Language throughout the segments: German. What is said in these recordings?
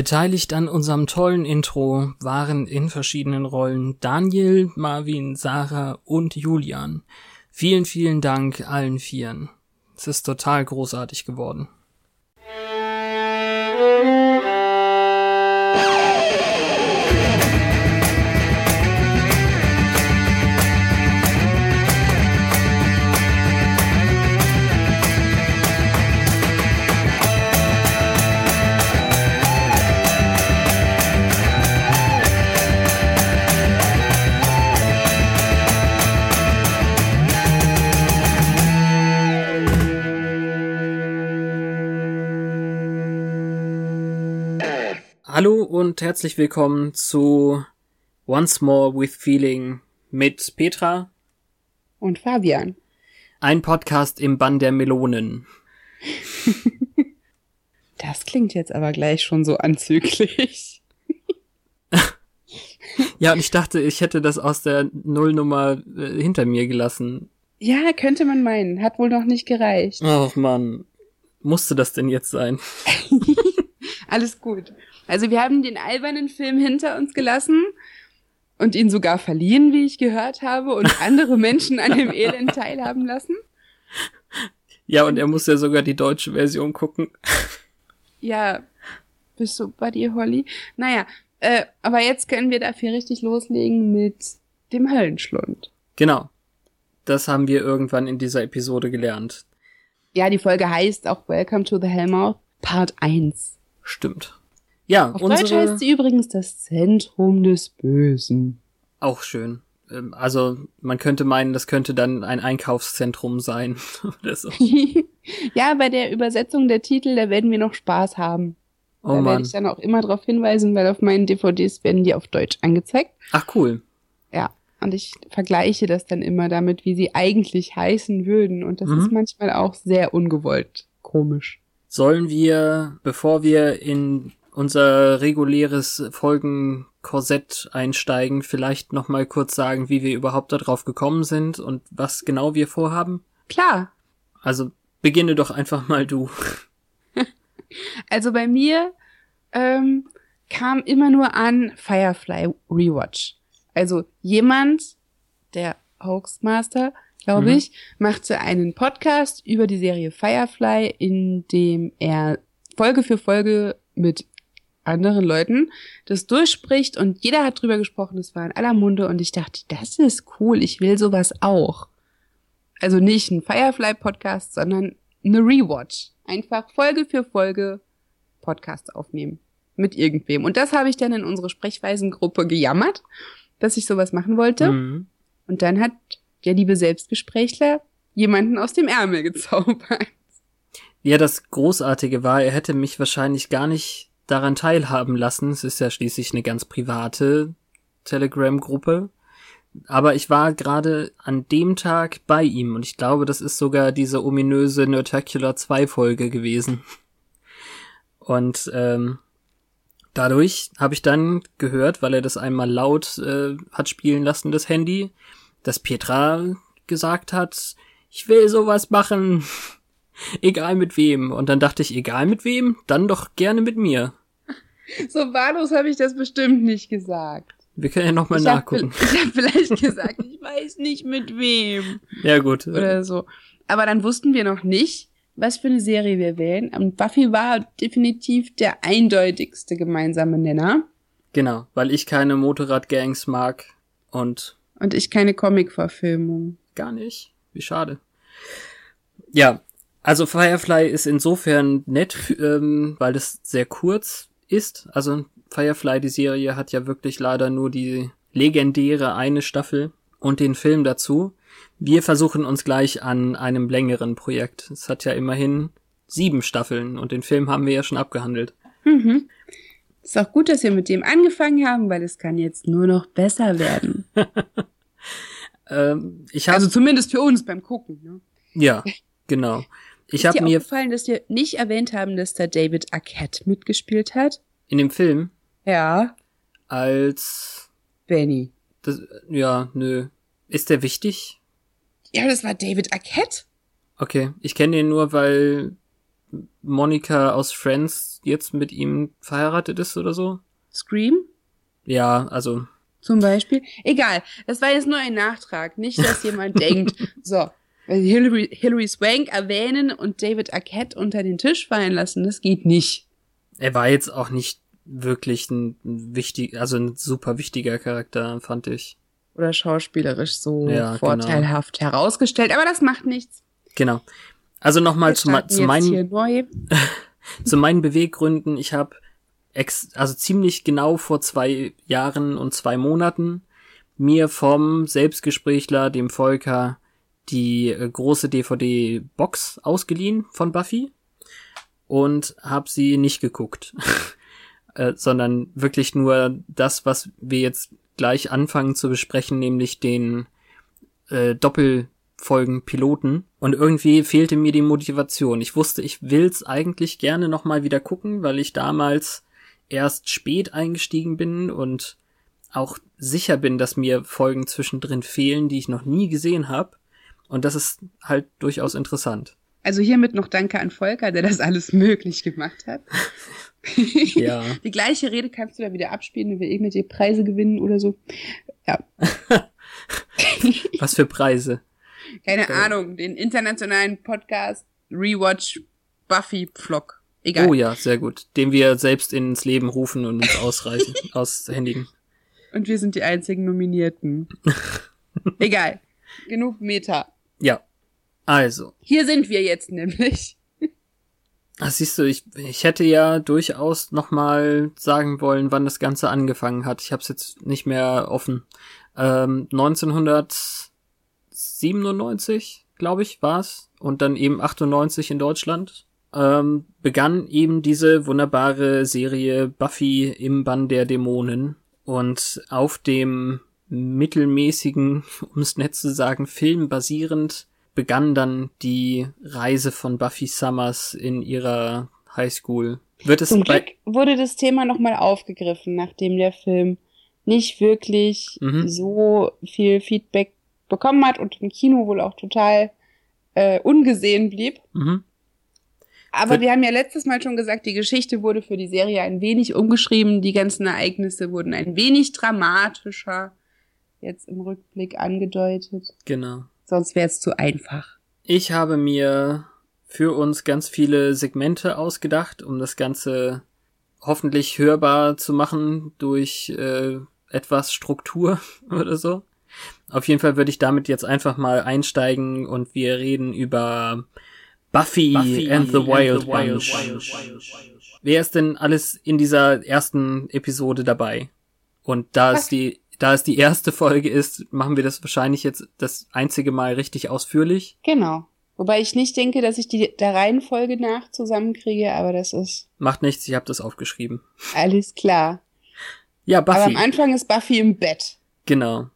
Beteiligt an unserem tollen Intro waren in verschiedenen Rollen Daniel, Marvin, Sarah und Julian. Vielen, vielen Dank allen Vieren. Es ist total großartig geworden. Und herzlich willkommen zu Once More with Feeling mit Petra und Fabian. Ein Podcast im Bann der Melonen. das klingt jetzt aber gleich schon so anzüglich. ja, und ich dachte, ich hätte das aus der Nullnummer äh, hinter mir gelassen. Ja, könnte man meinen. Hat wohl noch nicht gereicht. Ach man, musste das denn jetzt sein? Alles gut. Also wir haben den albernen Film hinter uns gelassen und ihn sogar verliehen, wie ich gehört habe, und andere Menschen an dem Elend teilhaben lassen. Ja, und er muss ja sogar die deutsche Version gucken. Ja, bist du bei dir, Holly? Naja, äh, aber jetzt können wir dafür richtig loslegen mit dem Höllenschlund. Genau. Das haben wir irgendwann in dieser Episode gelernt. Ja, die Folge heißt auch Welcome to the Hellmouth Part 1. Stimmt. Ja, Auf unsere... Deutsch heißt sie übrigens das Zentrum des Bösen. Auch schön. Ähm, also man könnte meinen, das könnte dann ein Einkaufszentrum sein oder so. ja, bei der Übersetzung der Titel, da werden wir noch Spaß haben. Oh da werde ich dann auch immer darauf hinweisen, weil auf meinen DVDs werden die auf Deutsch angezeigt. Ach cool. Ja, und ich vergleiche das dann immer damit, wie sie eigentlich heißen würden. Und das mhm. ist manchmal auch sehr ungewollt komisch. Sollen wir, bevor wir in unser reguläres Folgenkorsett einsteigen, vielleicht noch mal kurz sagen, wie wir überhaupt darauf gekommen sind und was genau wir vorhaben? Klar. Also beginne doch einfach mal du. also bei mir ähm, kam immer nur an Firefly Rewatch. Also jemand, der Hoaxmaster, glaube mhm. ich, machte einen Podcast über die Serie Firefly, in dem er Folge für Folge mit anderen Leuten das durchspricht und jeder hat drüber gesprochen, es war in aller Munde und ich dachte, das ist cool, ich will sowas auch. Also nicht ein Firefly-Podcast, sondern eine Rewatch. Einfach Folge für Folge Podcast aufnehmen. Mit irgendwem. Und das habe ich dann in unsere Sprechweisengruppe gejammert, dass ich sowas machen wollte. Mhm. Und dann hat der liebe Selbstgesprächler jemanden aus dem Ärmel gezaubert. Ja, das Großartige war, er hätte mich wahrscheinlich gar nicht daran teilhaben lassen. Es ist ja schließlich eine ganz private Telegram-Gruppe. Aber ich war gerade an dem Tag bei ihm und ich glaube, das ist sogar diese ominöse Nerdtacular 2 Folge gewesen. Und ähm, dadurch habe ich dann gehört, weil er das einmal laut äh, hat spielen lassen, das Handy, dass Petra gesagt hat, ich will sowas machen. egal mit wem. Und dann dachte ich, egal mit wem, dann doch gerne mit mir. So wahllos habe ich das bestimmt nicht gesagt. Wir können ja nochmal nachgucken. Hab, ich habe vielleicht gesagt, ich weiß nicht mit wem. Ja, gut. Oder so. Aber dann wussten wir noch nicht, was für eine Serie wir wählen. Und Buffy war definitiv der eindeutigste gemeinsame Nenner. Genau, weil ich keine Motorradgangs mag und. Und ich keine Comic-Verfilmung. Gar nicht. Wie schade. Ja, also Firefly ist insofern nett, ähm, weil es sehr kurz ist. Also Firefly, die Serie, hat ja wirklich leider nur die legendäre eine Staffel und den Film dazu. Wir versuchen uns gleich an einem längeren Projekt. Es hat ja immerhin sieben Staffeln und den Film haben wir ja schon abgehandelt. Mhm. Ist auch gut, dass wir mit dem angefangen haben, weil es kann jetzt nur noch besser werden. ähm, ich hab, also zumindest für uns beim Gucken. Ne? Ja, genau. Ich habe mir aufgefallen, dass wir nicht erwähnt haben, dass da David Arquette mitgespielt hat. In dem Film? Ja. Als Benny. Das, ja, nö. Ist der wichtig? Ja, das war David Arquette. Okay, ich kenne den nur, weil Monika aus Friends jetzt mit ihm verheiratet ist oder so. Scream Ja, also zum Beispiel. Egal, das war jetzt nur ein Nachtrag. Nicht, dass jemand denkt, so, wenn sie Hilary, Hilary Swank erwähnen und David Arquette unter den Tisch fallen lassen, das geht nicht. er war jetzt auch nicht wirklich ein wichtig, also ein super wichtiger Charakter, fand ich. Oder schauspielerisch so Ja, genau. vorteilhaft herausgestellt. Aber das macht nichts. Genau. Also nochmal zu, zu meinen zu meinen Beweggründen. Ich habe ex also ziemlich genau vor zwei Jahren und zwei Monaten mir vom Selbstgesprächler, dem Volker, die äh, große DVD-Box ausgeliehen von Buffy und habe sie nicht geguckt, äh, sondern wirklich nur das, was wir jetzt gleich anfangen zu besprechen, nämlich den äh, Doppelfolgen Piloten. Und irgendwie fehlte mir die Motivation. Ich wusste, ich will's eigentlich gerne nochmal wieder gucken, weil ich damals erst spät eingestiegen bin und auch sicher bin, dass mir Folgen zwischendrin fehlen, die ich noch nie gesehen habe. Und das ist halt durchaus interessant. Also hiermit noch Danke an Volker, der das alles möglich gemacht hat. Ja. Die gleiche Rede kannst du da wieder abspielen, wenn wir irgendwelche Preise gewinnen oder so. Ja, Was für Preise. keine Okay. Ahnung, den internationalen Podcast Rewatch Buffy Vlog. Egal. Oh ja, sehr gut. Den wir selbst ins Leben rufen und uns ausreichen, aushändigen. Und wir sind die einzigen Nominierten. Egal. Genug Meta. Ja. Also, Hier sind wir jetzt nämlich. Ah, siehst du, ich, ich hätte ja durchaus nochmal sagen wollen, wann das Ganze angefangen hat. Ich habe es jetzt nicht mehr offen. Ähm, 1997, glaube ich, war's Und dann eben 98 in Deutschland. Ähm, begann eben diese wunderbare Serie Buffy im Bann der Dämonen. Und auf dem mittelmäßigen, um es nett zu sagen, Film basierend begann dann die Reise von Buffy Summers in ihrer Highschool. Wird es Zum Glück wurde das Thema nochmal aufgegriffen, nachdem der Film nicht wirklich Mhm. so viel Feedback bekommen hat und im Kino wohl auch total äh, ungesehen blieb. mhm. Aber Wird- wir haben ja letztes Mal schon gesagt, die Geschichte wurde für die Serie ein wenig umgeschrieben, die ganzen Ereignisse wurden ein wenig dramatischer jetzt im Rückblick angedeutet. genau. Sonst wäre es zu einfach. Ich habe mir für uns ganz viele Segmente ausgedacht, um das Ganze hoffentlich hörbar zu machen durch äh, etwas Struktur oder so. Auf jeden Fall würde ich damit jetzt einfach mal einsteigen und wir reden über Buffy, and the Wild, Bunch. Wer ist denn alles in dieser ersten Episode dabei? Und da es die, da es die erste Folge ist, machen wir das wahrscheinlich jetzt das einzige Mal richtig ausführlich. Genau. Wobei ich nicht denke, dass ich die der Reihenfolge nach zusammenkriege, aber das ist Macht nichts, ich habe das aufgeschrieben. alles klar. Ja, Aber Buffy. am Anfang ist Buffy im Bett. Genau.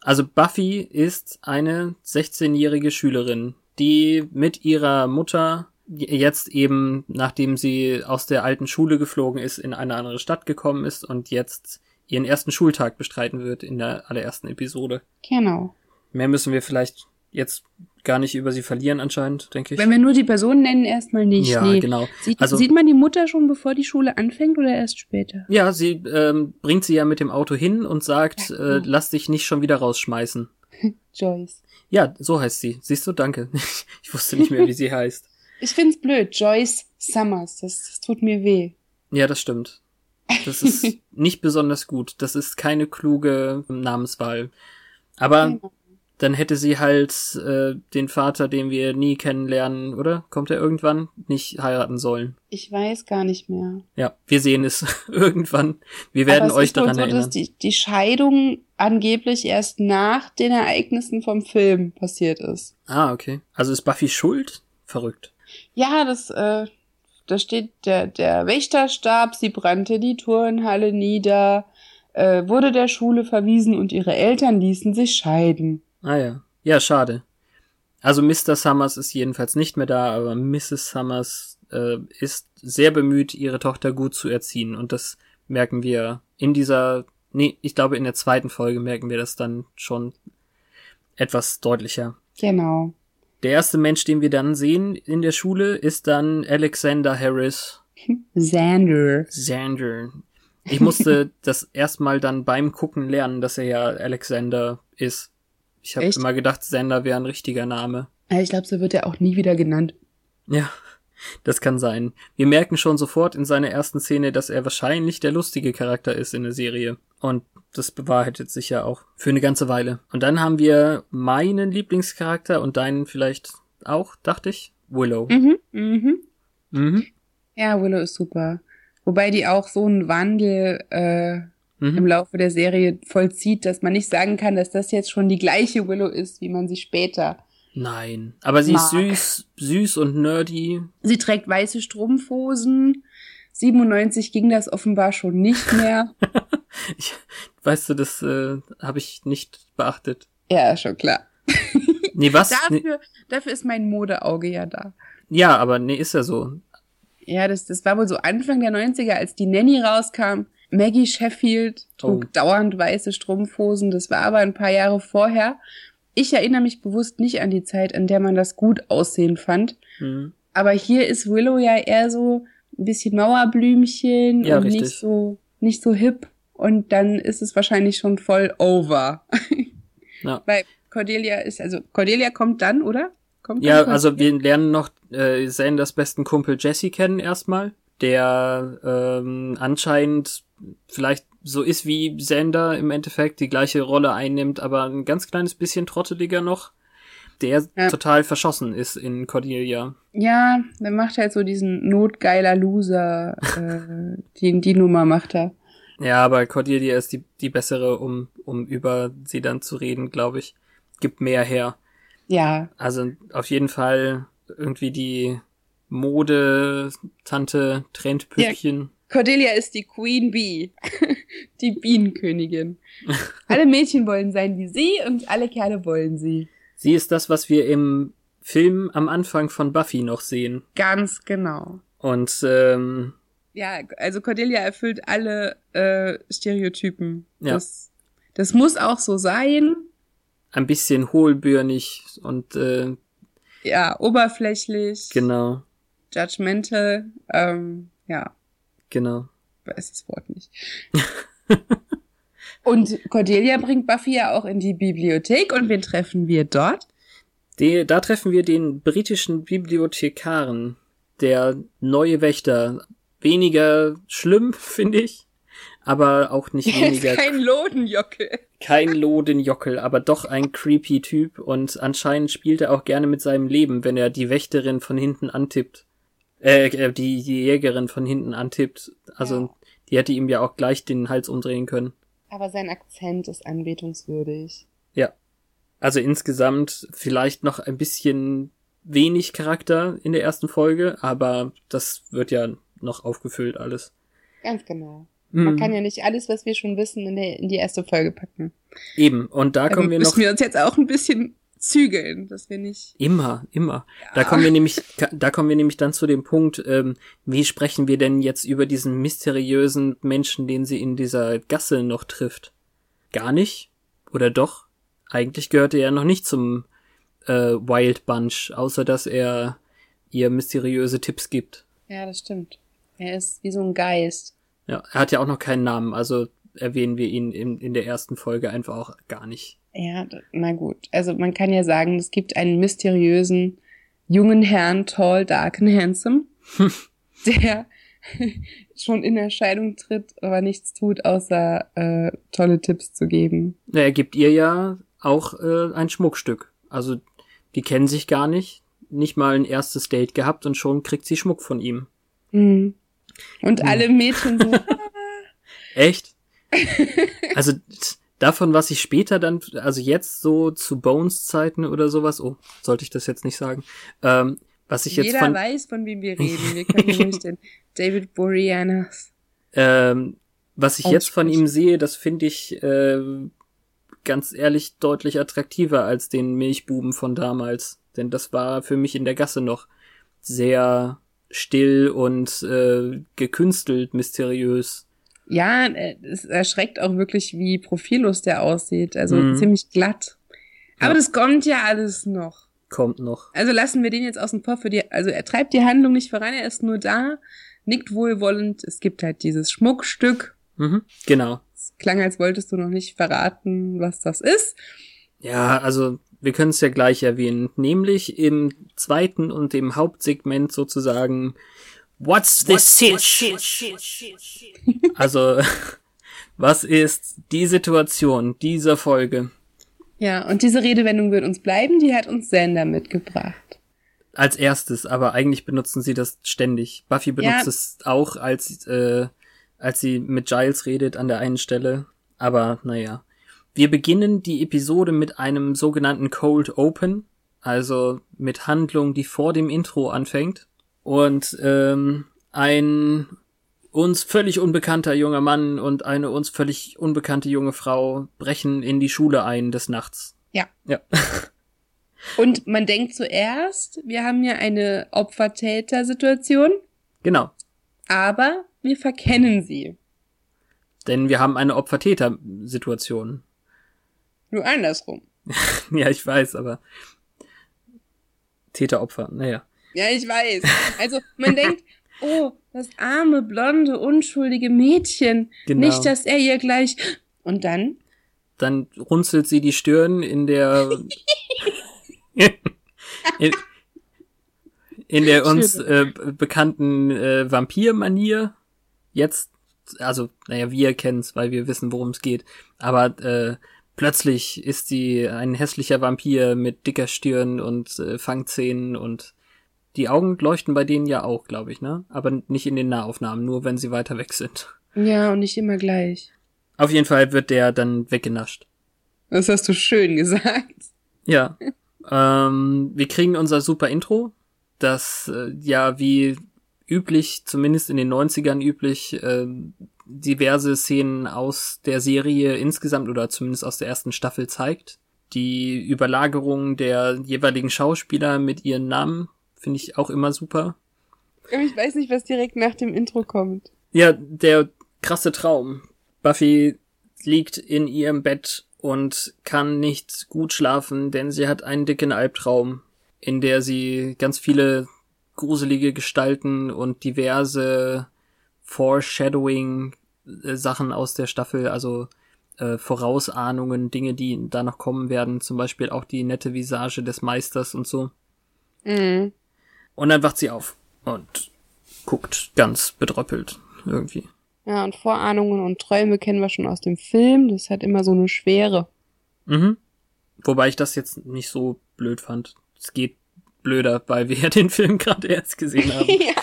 Also Buffy ist eine 16-jährige Schülerin, die mit ihrer Mutter jetzt eben, nachdem sie aus der alten Schule geflogen ist, in eine andere Stadt gekommen ist und jetzt ihren ersten Schultag bestreiten wird in der allerersten Episode. Genau. Mehr müssen wir vielleicht jetzt gar nicht über sie verlieren anscheinend, denke ich. Wenn wir nur die Personen nennen, erstmal nicht. ja, nee. genau. Sieht, Also- sieht man die Mutter schon, bevor die Schule anfängt oder erst später? Ja, sie ähm, bringt sie ja mit dem Auto hin und sagt, Ja, äh, genau. lass dich nicht schon wieder rausschmeißen. Joyce. Ja, so heißt sie. Siehst du, danke. Ich wusste nicht mehr, wie sie heißt. Ich find's blöd. Joyce Summers. Das, das tut mir weh. Ja, das stimmt. Das ist nicht besonders gut. Das ist keine kluge Namenswahl. Aber dann hätte sie halt äh, den Vater, den wir nie kennenlernen, oder? Kommt er irgendwann? Nicht heiraten sollen. Ich weiß gar nicht mehr. Ja, wir sehen es irgendwann. Wir werden euch daran so, erinnern. dass die, die Scheidung angeblich erst nach den Ereignissen vom Film passiert ist. Ah, okay. Also ist Buffy schuld? Verrückt. Ja, das, äh, da steht der, der Wächter starb, sie brannte die Turnhalle nieder, äh, wurde der Schule verwiesen und ihre Eltern ließen sich scheiden. Ah ja. Ja, schade. Also Mr. Summers ist jedenfalls nicht mehr da, aber Mrs. Summers äh, ist sehr bemüht, ihre Tochter gut zu erziehen. Und das merken wir in dieser, nee, ich glaube in der zweiten Folge merken wir das dann schon etwas deutlicher. Genau. Der erste Mensch, den wir dann sehen in der Schule, ist dann Alexander Harris. Xander. Xander. Ich musste das erstmal dann beim Gucken lernen, dass er ja Alexander ist. Ich habe immer gedacht, Xander wäre ein richtiger Name. Ich glaube, so wird er auch nie wieder genannt. Ja, das kann sein. Wir merken schon sofort in seiner ersten Szene, dass er wahrscheinlich der lustige Charakter ist in der Serie. Und das bewahrheitet sich ja auch für eine ganze Weile. Und dann haben wir meinen Lieblingscharakter und deinen vielleicht auch, dachte ich. Willow. Mhm. Mhm. Mhm. Ja, Willow ist super. Wobei die auch so einen Wandel äh, im Mhm. Laufe der Serie vollzieht, dass man nicht sagen kann, dass das jetzt schon die gleiche Willow ist, wie man sie später. Nein. Aber sie ist Mag. süß, süß und nerdy. Sie trägt weiße Strumpfhosen. 97 ging das offenbar schon nicht mehr. Ich, weißt du, das äh, habe ich nicht beachtet. ja, schon klar. Nee, was? Nee, Dafür, dafür ist mein Modeauge ja da. ja, aber nee, ist ja so. Ja, das, das war wohl so Anfang der 90er, als die Nanny rauskam. Maggie Sheffield trug Oh. dauernd weiße Strumpfhosen. Das war aber ein paar Jahre vorher. Ich erinnere mich bewusst nicht an die Zeit, in der man das gut aussehen fand. Mhm. Aber hier ist Willow ja eher so ein bisschen Mauerblümchen Ja, und richtig. nicht so, nicht so hip. Und dann ist es wahrscheinlich schon voll over. Ja. Weil Cordelia ist, also Cordelia kommt dann, oder? Kommt Ja, dann also wir lernen noch äh, Sanders besten Kumpel Jesse kennen erstmal, der ähm, anscheinend vielleicht so ist wie Sander im Endeffekt, die gleiche Rolle einnimmt, aber ein ganz kleines bisschen trotteliger noch, der Ja. total verschossen ist in Cordelia. Ja, der macht halt so diesen notgeiler Loser, äh, die, die Nummer macht er. Ja, aber Cordelia ist die, die bessere, um, um über sie dann zu reden, glaube ich. Gibt mehr her. Ja, Also auf jeden Fall irgendwie die Mode-Tante Trendpüppchen. Cordelia ist die Queen Bee, die Bienenkönigin. Alle Mädchen wollen sein wie sie und alle Kerle wollen sie. Sie ist das, was wir im Film am Anfang von Buffy noch sehen. Ganz genau. Und ähm, Ja, also Cordelia erfüllt alle äh, Stereotypen. Ja. Das, das muss auch so sein. ein bisschen hohlbürnig und äh, Ja, oberflächlich, genau, judgmental. Ähm, ja, genau. weiß das Wort nicht. und Cordelia bringt Buffy ja auch in die Bibliothek und wen treffen wir dort? Die, da treffen wir den britischen Bibliothekaren, der neue Wächter. Weniger schlimm, finde ich, aber auch nicht Er weniger kein Lodenjockel. kein Lodenjockel, aber doch ein creepy Typ und anscheinend spielt er auch gerne mit seinem Leben, wenn er die Wächterin von hinten antippt. Äh, äh, die, die Jägerin von hinten antippt. Also, Ja. die hätte ihm ja auch gleich den Hals umdrehen können. Aber sein Akzent ist anbetungswürdig. Ja. Also insgesamt vielleicht noch ein bisschen wenig Charakter in der ersten Folge, aber das wird ja noch aufgefüllt alles. Ganz genau. Man Mhm. kann ja nicht alles, was wir schon wissen, in, der, in die erste Folge packen. Eben, und da Da kommen wir noch. müssen wir uns jetzt auch ein bisschen zügeln, dass wir nicht. Immer, immer. Da kommen wir nämlich, da kommen wir nämlich dann zu dem Punkt, ähm, wie sprechen wir denn jetzt über diesen mysteriösen Menschen, den sie in dieser Gasse noch trifft? Gar nicht? Oder doch? Eigentlich gehörte er noch nicht zum äh, Wild Bunch, außer dass er ihr mysteriöse Tipps gibt. Ja, das stimmt. Er ist wie so ein Geist. Ja, er hat ja auch noch keinen Namen, also erwähnen wir ihn in, in der ersten Folge einfach auch gar nicht. Ja, na gut. Also man kann ja sagen, es gibt einen mysteriösen jungen Herrn, tall, dark and handsome, der schon in Erscheinung tritt, aber nichts tut, außer äh, tolle Tipps zu geben. Na, er gibt ihr ja auch äh, ein Schmuckstück. Also die kennen sich gar nicht, nicht mal ein erstes Date gehabt und schon kriegt sie Schmuck von ihm. Hm. Und alle Mädchen so, Echt? Also davon, was ich später dann, also jetzt so zu Bones Zeiten oder sowas, oh, sollte ich das jetzt nicht sagen, ähm, was ich jetzt jeder von, weiß, von wem wir reden. Wir können nämlich den David Boreanaz. ähm, was ich jetzt von ihm sehe, das finde ich äh, ganz ehrlich deutlich attraktiver als den Milchbuben von damals. Denn das war für mich in der Gasse noch sehr still und äh, gekünstelt mysteriös. Ja, äh, es erschreckt auch wirklich, wie profillos der aussieht. Also Mhm. ziemlich glatt. Aber Ja. das kommt ja alles noch. kommt noch. Also lassen wir den jetzt außen vor für die, also er treibt die Handlung nicht voran, er ist nur da, nickt wohlwollend, es gibt halt dieses Schmuckstück. Mhm, genau. Es klang, als wolltest du noch nicht verraten, was das ist. Ja, also wir können es ja gleich erwähnen, nämlich im zweiten und im Hauptsegment sozusagen What's the sitch? Also, was ist die Situation dieser Folge? Ja, und diese Redewendung wird uns bleiben, die hat uns Sander mitgebracht. Als erstes, aber eigentlich benutzen sie das ständig. Buffy benutzt Ja. es auch, als, äh, als sie mit Giles redet an der einen Stelle. Aber naja. Wir beginnen die Episode mit einem sogenannten Cold Open, also mit Handlung, die vor dem Intro anfängt. Und ähm, ein uns völlig unbekannter junger Mann und eine uns völlig unbekannte junge Frau brechen in die Schule ein des Nachts. Ja. Ja. Und man denkt zuerst, wir haben hier eine Opfer-Täter-Situation, genau. aber wir verkennen sie. Denn wir haben eine Opfer-Täter-Situation. Nur andersrum. Ja, ich weiß, aber Täter-Opfer, naja. Ja, ich weiß. Also man denkt, oh, das arme, blonde, unschuldige Mädchen. Genau. Nicht, dass er ihr gleich. Und dann? Dann runzelt sie die Stirn in der in, in der uns äh, bekannten äh, Vampir-Manier. Jetzt, also, naja, wir kennen's, weil wir wissen, worum es geht. Aber äh, plötzlich ist sie ein hässlicher Vampir mit dicker Stirn und äh, Fangzähnen und die Augen leuchten bei denen ja auch, glaube ich, ne? Aber nicht in den Nahaufnahmen, nur wenn sie weiter weg sind. Ja, und nicht immer gleich. Auf jeden Fall wird der dann weggenascht. Das hast du schön gesagt. Ja. ähm, wir kriegen unser super Intro, das äh, ja wie üblich, zumindest in den 90ern üblich, äh, diverse Szenen aus der Serie insgesamt oder zumindest aus der ersten Staffel zeigt. Die Überlagerung der jeweiligen Schauspieler mit ihren Namen finde ich auch immer super. Ich weiß nicht, was direkt nach dem Intro kommt. Ja, der krasse Traum. Buffy liegt in ihrem Bett und kann nicht gut schlafen, denn sie hat einen dicken Albtraum, in der sie ganz viele gruselige Gestalten und diverse Foreshadowing äh, aus der Staffel, also äh, Vorausahnungen, Dinge, die da noch kommen werden, zum Beispiel auch die nette Visage des Meisters und so. Mhm. Und dann wacht sie auf und guckt ganz bedröppelt irgendwie. Ja, und Vorahnungen und Träume kennen wir schon aus dem Film. Das hat immer so eine Schwere. Mhm. Wobei ich das jetzt nicht so blöd fand. Es geht blöder, weil wir ja den Film gerade erst gesehen haben. ja.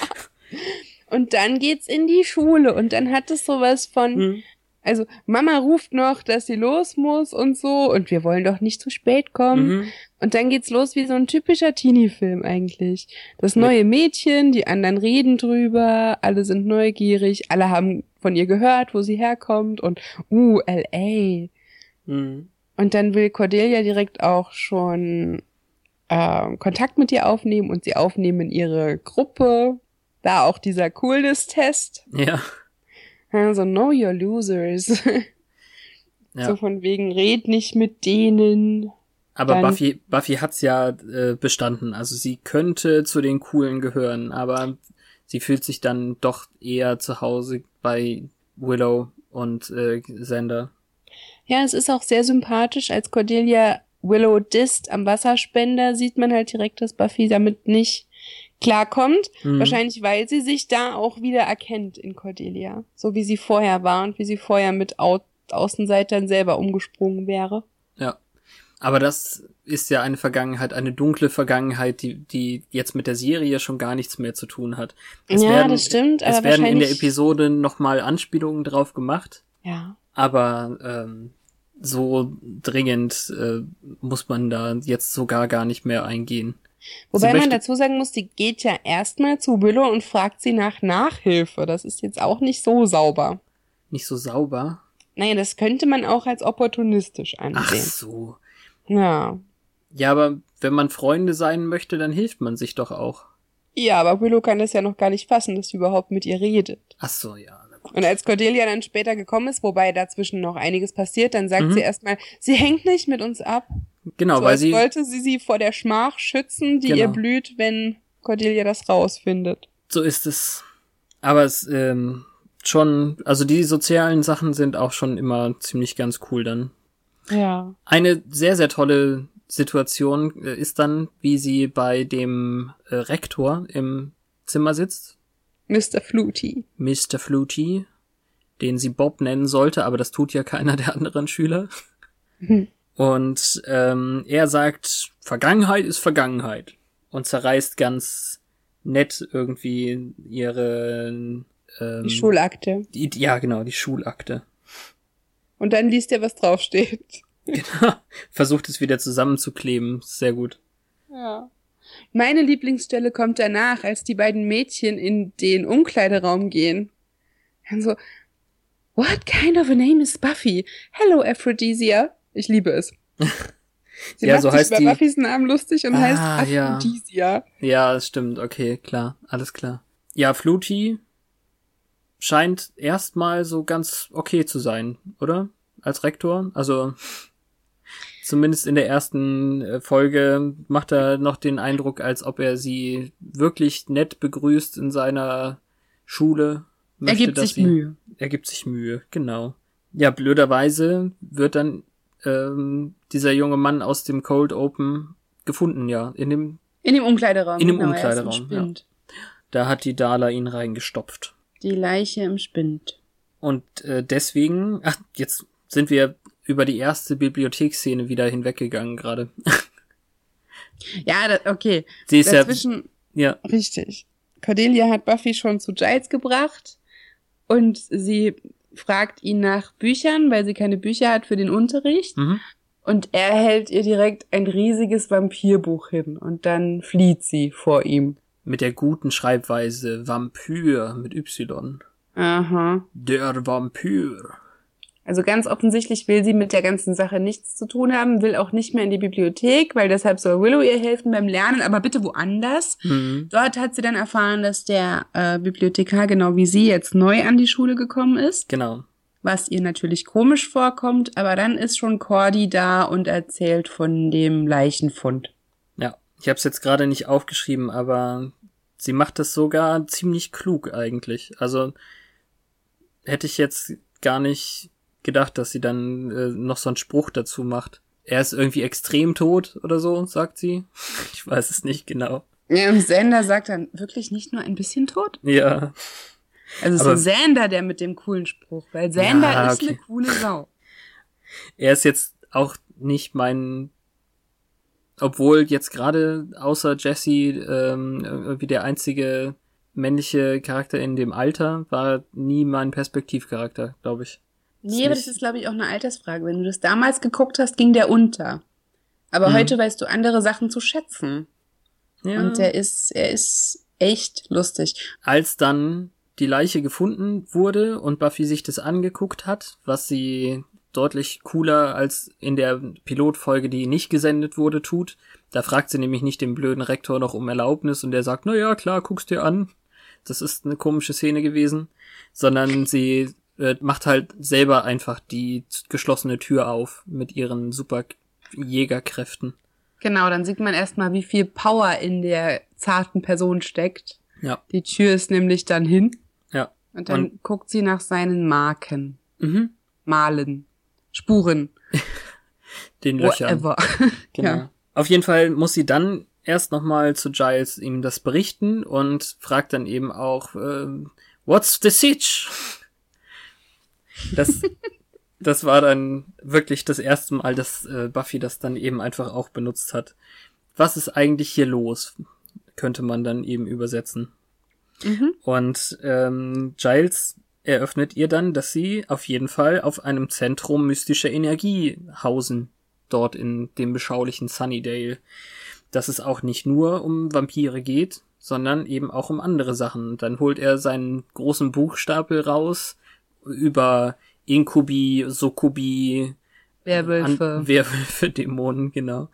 Und dann geht's in die Schule und dann hat es sowas von, Mhm. also Mama ruft noch, dass sie los muss und so und wir wollen doch nicht zu spät kommen. Mhm. Und dann geht's los wie so ein typischer Teenie-Film eigentlich. Das neue Mädchen, die anderen reden drüber, alle sind neugierig, alle haben von ihr gehört, wo sie herkommt und uh, LA. Mhm. Und dann will Cordelia direkt auch schon äh, Kontakt mit ihr aufnehmen und sie aufnehmen in ihre Gruppe. Da auch dieser Coolness-Test. Ja. Ja, so know your losers. ja. So von wegen, red nicht mit denen. Aber dann- Buffy, Buffy hat's ja äh, bestanden. Also sie könnte zu den Coolen gehören, aber sie fühlt sich dann doch eher zu Hause bei Willow und äh, Xander. Ja, es ist auch sehr sympathisch, als Cordelia Willow disst am Wasserspender, sieht man halt direkt, dass Buffy damit nicht klarkommt. Mhm. Wahrscheinlich, weil sie sich da auch wieder erkennt in Cordelia. So wie sie vorher war und wie sie vorher mit Au Außenseitern selber umgesprungen wäre. Ja. Aber das ist ja eine Vergangenheit, eine dunkle Vergangenheit, die, die jetzt mit der Serie schon gar nichts mehr zu tun hat. Es ja, werden, das stimmt, Es werden in der Episode nochmal Anspielungen drauf gemacht, Ja. aber ähm, so dringend äh, muss man da jetzt sogar gar nicht mehr eingehen. Wobei man dazu sagen muss, die geht ja erstmal zu Willow und fragt sie nach Nachhilfe. Das ist jetzt auch nicht so sauber. Nicht so sauber. Naja, das könnte man auch als opportunistisch Ach ansehen. so. Ja. Ja, aber wenn man Freunde sein möchte, dann hilft man sich doch auch. Ja, aber Willow kann das ja noch gar nicht fassen, dass sie überhaupt mit ihr redet. Ach so, ja. Und als Cordelia dann später gekommen ist, wobei dazwischen noch einiges passiert, dann sagt Mhm. sie erstmal, sie hängt nicht mit uns ab. Genau, so weil als sie, wollte sie sie vor der Schmach schützen, die Genau. ihr blüht, wenn Cordelia das rausfindet. so ist es. Aber es, ähm, schon, also die sozialen Sachen sind auch schon immer ziemlich ganz cool dann. Ja. Eine sehr, sehr tolle Situation äh, ist dann, wie sie bei dem äh, Rektor im Zimmer sitzt, Mr. Fluty. Mr. Fluty, den sie Bob nennen sollte, aber das tut ja keiner der anderen Schüler. Mhm. Und ähm, er sagt, Vergangenheit ist Vergangenheit. Und zerreißt ganz nett irgendwie ihre ähm, Die Schulakte. die, ja, genau, die Schulakte. Und dann liest er, was draufsteht. Genau. Versucht es wieder zusammenzukleben. Sehr gut. Ja. Meine Lieblingsstelle kommt danach, als die beiden Mädchen in den Umkleideraum gehen. Dann so, What kind of a name is Buffy? Hello, Aphrodisia. Ich liebe es. Sie Ja, macht so sich heißt über die- Buffys Namen lustig und Ah, heißt ja. Aphrodisia. Ja, das stimmt. Okay, klar. Alles klar. Ja, Fluty scheint erstmal so ganz okay zu sein, oder? Als Rektor. Also zumindest in der ersten äh, Folge macht er noch den Eindruck, als ob er sie wirklich nett begrüßt in seiner Schule. Er Möchte, gibt dass sich sie- Mühe. Er gibt sich Mühe, genau. Ja, blöderweise wird dann ähm, dieser junge Mann aus dem Cold Open gefunden, ja. In dem, In dem Umkleideraum. In dem genau, er Umkleideraum, Spind. da hat die Dala ihn reingestopft. Die Leiche im Spind. Und äh, deswegen, ach, jetzt sind wir über die erste Bibliotheksszene wieder hinweggegangen gerade. Ja, da, okay. Sie ist Dazwischen, ja, ja, richtig. Cordelia hat Buffy schon zu Giles gebracht und sie fragt ihn nach Büchern, weil sie keine Bücher hat für den Unterricht. mhm. Und er hält ihr direkt ein riesiges Vampirbuch hin und dann flieht sie vor ihm. mit der guten Schreibweise Vampyr mit Y. Aha. Der Vampyr. Also ganz offensichtlich will sie mit der ganzen Sache nichts zu tun haben, will auch nicht mehr in die Bibliothek, weil deshalb soll Willow ihr helfen beim Lernen, aber bitte woanders. Mhm. Dort hat sie dann erfahren, dass der äh, Bibliothekar genau wie sie jetzt neu an die Schule gekommen ist, Genau. was ihr natürlich komisch vorkommt, aber dann ist schon Cordy da und erzählt von dem Leichenfund. Ja, ich habe es jetzt gerade nicht aufgeschrieben, aber sie macht das sogar ziemlich klug eigentlich. Also hätte ich jetzt gar nicht gedacht, dass sie dann äh, noch so einen Spruch dazu macht. Er ist irgendwie extrem tot oder so, sagt sie. Ich weiß es nicht genau. Ja, und Sander sagt dann wirklich nicht nur ein bisschen tot? Ja, Also Aber- so Sander, der mit dem coolen Spruch, weil Sander Ja, ist okay. eine coole Sau. er ist jetzt auch nicht mein, obwohl jetzt gerade außer Jesse ähm, irgendwie der einzige männliche Charakter in dem Alter war nie mein Perspektivcharakter, glaube ich. Nee, aber das ist, glaube ich, auch eine Altersfrage. Wenn du das damals geguckt hast, ging der unter. Aber Mhm. heute weißt du andere Sachen zu schätzen. Ja. Und der ist, er ist echt lustig. Als dann die Leiche gefunden wurde und Buffy sich das angeguckt hat, was sie deutlich cooler als in der Pilotfolge, die nicht gesendet wurde, tut. Da fragt sie nämlich nicht den blöden Rektor noch um Erlaubnis und der sagt, na ja, klar, guck's dir an. Das ist eine komische Szene gewesen. Sondern sie äh, macht halt selber einfach die geschlossene Tür auf mit ihren super Jägerkräften. Genau, dann sieht man erstmal, wie viel Power in der zarten Person steckt. Ja, Die Tür ist nämlich dann hin. ja. Und dann Und- guckt sie nach seinen Marken. Mhm. Malen. Spuren. Den Löchern. Whatever. Genau. Ja. Auf jeden Fall muss sie dann erst nochmal zu Giles ihm das berichten und fragt dann eben auch, ähm, what's the sitch? Das, das war dann wirklich das erste Mal, dass äh, Buffy das dann eben einfach auch benutzt hat. Was ist eigentlich hier los? Könnte man dann eben übersetzen. Mhm. Und ähm, Giles eröffnet ihr dann, dass sie auf jeden Fall auf einem Zentrum mystischer Energie hausen, dort in dem beschaulichen Sunnydale. Dass es auch nicht nur um Vampire geht, sondern eben auch um andere Sachen. Dann holt er seinen großen Buchstapel raus über Inkubi, Sukubi, Werwölfe. Werwölfe, Dämonen, genau.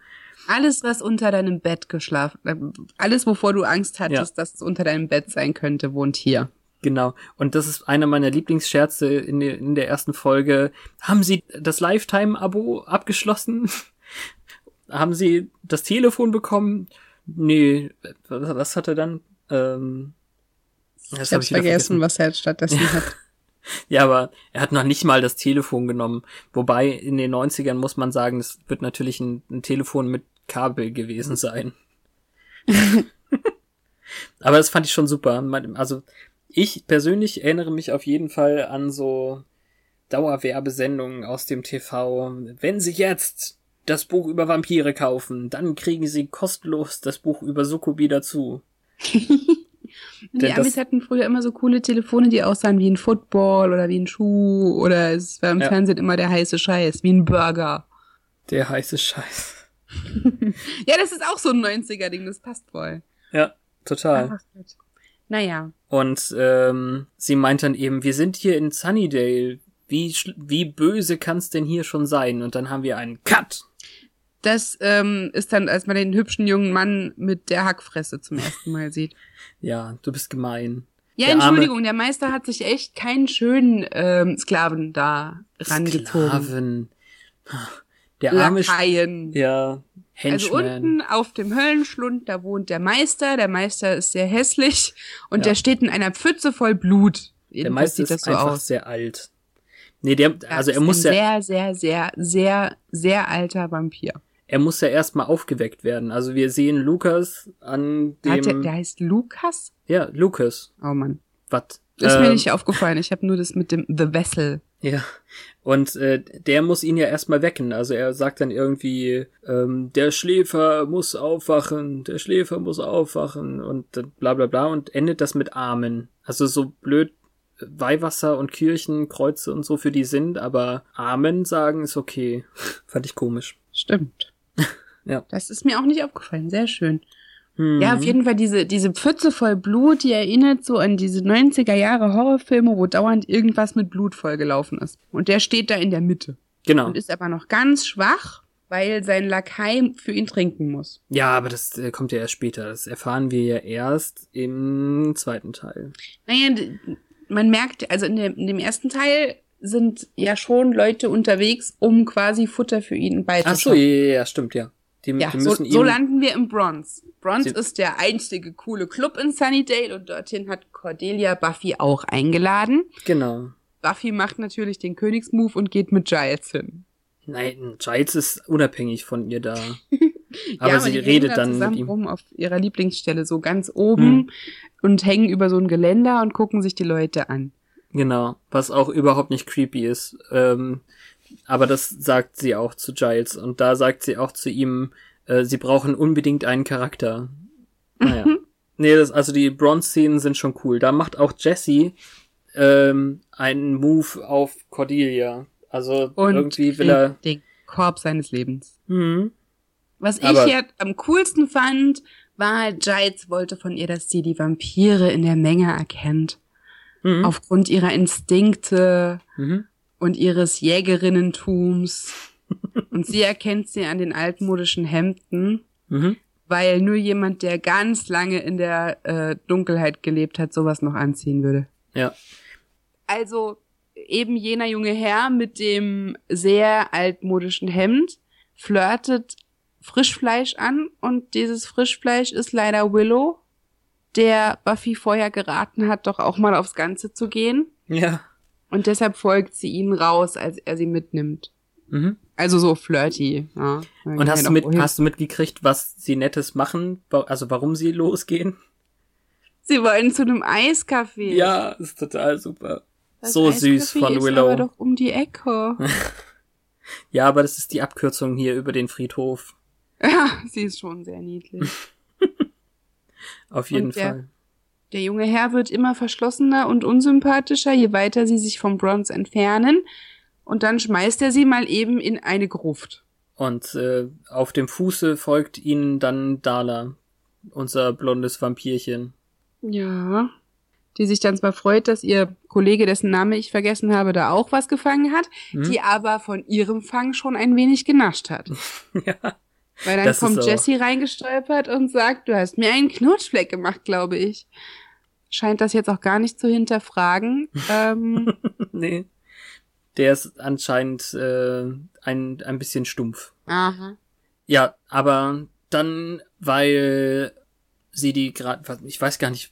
Alles, was unter deinem Bett geschlafen, äh, alles, wovor du Angst hattest, dass es unter deinem Bett sein könnte, wohnt hier. Genau. Und das ist einer meiner Lieblingsscherze in der, in der ersten Folge. Haben Sie das Lifetime-Abo abgeschlossen? haben Sie das Telefon bekommen? Nee, was, was hat er dann? Ähm, das ich hab's hab vergessen, was er stattdessen hat. Ja, aber er hat noch nicht mal das Telefon genommen. Wobei in den 90ern muss man sagen, es wird natürlich ein, ein Telefon mit Kabel gewesen sein. aber das fand ich schon super. Also ich persönlich erinnere mich auf jeden Fall an so Dauerwerbesendungen aus dem TV. Wenn Sie jetzt das Buch über Vampire kaufen, dann kriegen Sie kostenlos das Buch über Sukubi dazu. die Amis hatten früher immer so coole Telefone, die aussahen wie ein Football oder wie ein Schuh oder es war im ja. Fernsehen immer der heiße Scheiß, wie ein Burger. Der heiße Scheiß. ja, das ist auch so ein 90er-Ding, das passt voll. Ja, total. naja. Und ähm, sie meint dann eben, wir sind hier in Sunnydale. Wie, wie böse kann's denn hier schon sein? Und dann haben wir einen Cut. Das ähm, ist dann, als man den hübschen jungen Mann mit der Hackfresse zum ersten Mal sieht. ja, du bist gemein. Ja, der Entschuldigung, arme... der Meister hat sich echt keinen schönen ähm, Sklaven da rangezogen. Sklaven. Der arme Lakaien. Ja, Henchman. Also unten auf dem Höllenschlund, da wohnt der Meister. Der Meister ist sehr hässlich und ja. der steht in einer Pfütze voll Blut. Jedenfalls der Meister ist so einfach aus. sehr alt. Nee, der, also er muss ja. Sehr, sehr, sehr, sehr, sehr alter Vampir er muss ja erstmal aufgeweckt werden. Also wir sehen Lukas an dem. Der, der heißt Lukas? Ja, Lukas. Oh Mann. Was? Ist ähm, mir nicht aufgefallen. Ich habe nur das mit dem The Vessel. Ja. Und äh, der muss ihn ja erstmal wecken. Also er sagt dann irgendwie, ähm, der Schläfer muss aufwachen, der Schläfer muss aufwachen und bla bla bla und endet das mit Amen. Also so blöd Weihwasser und Kirchenkreuze und so für die sind, aber Amen sagen ist okay. Fand ich komisch. Stimmt. Ja. Das ist mir auch nicht aufgefallen. Sehr schön. Mhm. Ja, auf jeden Fall diese, diese Pfütze voll Blut, die erinnert so an diese 90er Jahre Horrorfilme, wo dauernd irgendwas mit Blut vollgelaufen ist. Und der steht da in der Mitte. Genau. Und ist aber noch ganz schwach, weil sein Lakai für ihn trinken muss. Ja, aber das äh, kommt ja erst später. Das erfahren wir ja erst im zweiten Teil. Naja, man merkt, also in dem, in dem ersten Teil sind ja schon Leute unterwegs, um quasi Futter für ihn beizuschaffen. Ach so, ja, ja, stimmt, ja. Die, ja, die so, so landen wir im Bronze. Bronze ist der einzige coole Club in Sunnydale und dorthin hat Cordelia Buffy auch eingeladen. Genau. Buffy macht natürlich den Königsmove und geht mit Giles hin. Nein, Giles ist unabhängig von ihr da. aber ja, sie redet da dann zusammen mit ihm. rum auf ihrer Lieblingsstelle so ganz oben hm. und hängen über so ein Geländer und gucken sich die Leute an. Genau, was auch überhaupt nicht creepy ist. Ähm, aber das sagt sie auch zu Giles und da sagt sie auch zu ihm, äh, sie brauchen unbedingt einen Charakter. Naja. nee, das, also die Bronze-Szenen sind schon cool. Da macht auch Jesse ähm, einen Move auf Cordelia. Also und irgendwie will er. Den Korb seines Lebens. Mhm. Was ich aber ja am coolsten fand, war, Giles wollte von ihr, dass sie die Vampire in der Menge erkennt mhm. aufgrund ihrer Instinkte mhm. Und ihres Jägerinnentums. und sie erkennt sie an den altmodischen Hemden, mhm. weil nur jemand, der ganz lange in der äh, Dunkelheit gelebt hat, sowas noch anziehen würde. Ja. Also eben jener junge Herr mit dem sehr altmodischen Hemd flirtet Frischfleisch an und dieses Frischfleisch ist leider Willow, der Buffy vorher geraten hat, doch auch mal aufs Ganze zu gehen. Ja. Und deshalb folgt sie ihnen raus, als er sie mitnimmt. Mhm. Also so flirty. Ja. Und hast du, mit, hast du mitgekriegt, was sie Nettes machen? Also warum sie losgehen? Sie wollen zu einem Eiscafé. Ja, ist total super. Das so süß von ist Willow. Aber doch um die Ecke. ja, aber das ist die Abkürzung hier über den Friedhof. Ja, sie ist schon sehr niedlich. Auf jeden der, Fall. Der junge Herr wird immer verschlossener und unsympathischer, je weiter sie sich vom Bronze entfernen. Und dann schmeißt er sie mal eben in eine Gruft. Und äh, auf dem Fuße folgt ihnen dann Dala, unser blondes Vampirchen. Ja. Die sich dann zwar freut, dass ihr Kollege, dessen Name ich vergessen habe, da auch was gefangen hat, hm? die aber von ihrem Fang schon ein wenig genascht hat. ja. Weil dann das kommt Jessie reingestolpert und sagt, du hast mir einen Knutschfleck gemacht, glaube ich. Scheint das jetzt auch gar nicht zu hinterfragen. ähm, nee. Der ist anscheinend äh, ein, ein bisschen stumpf. Aha. Ja, aber dann, weil sie die gerade, ich weiß gar nicht,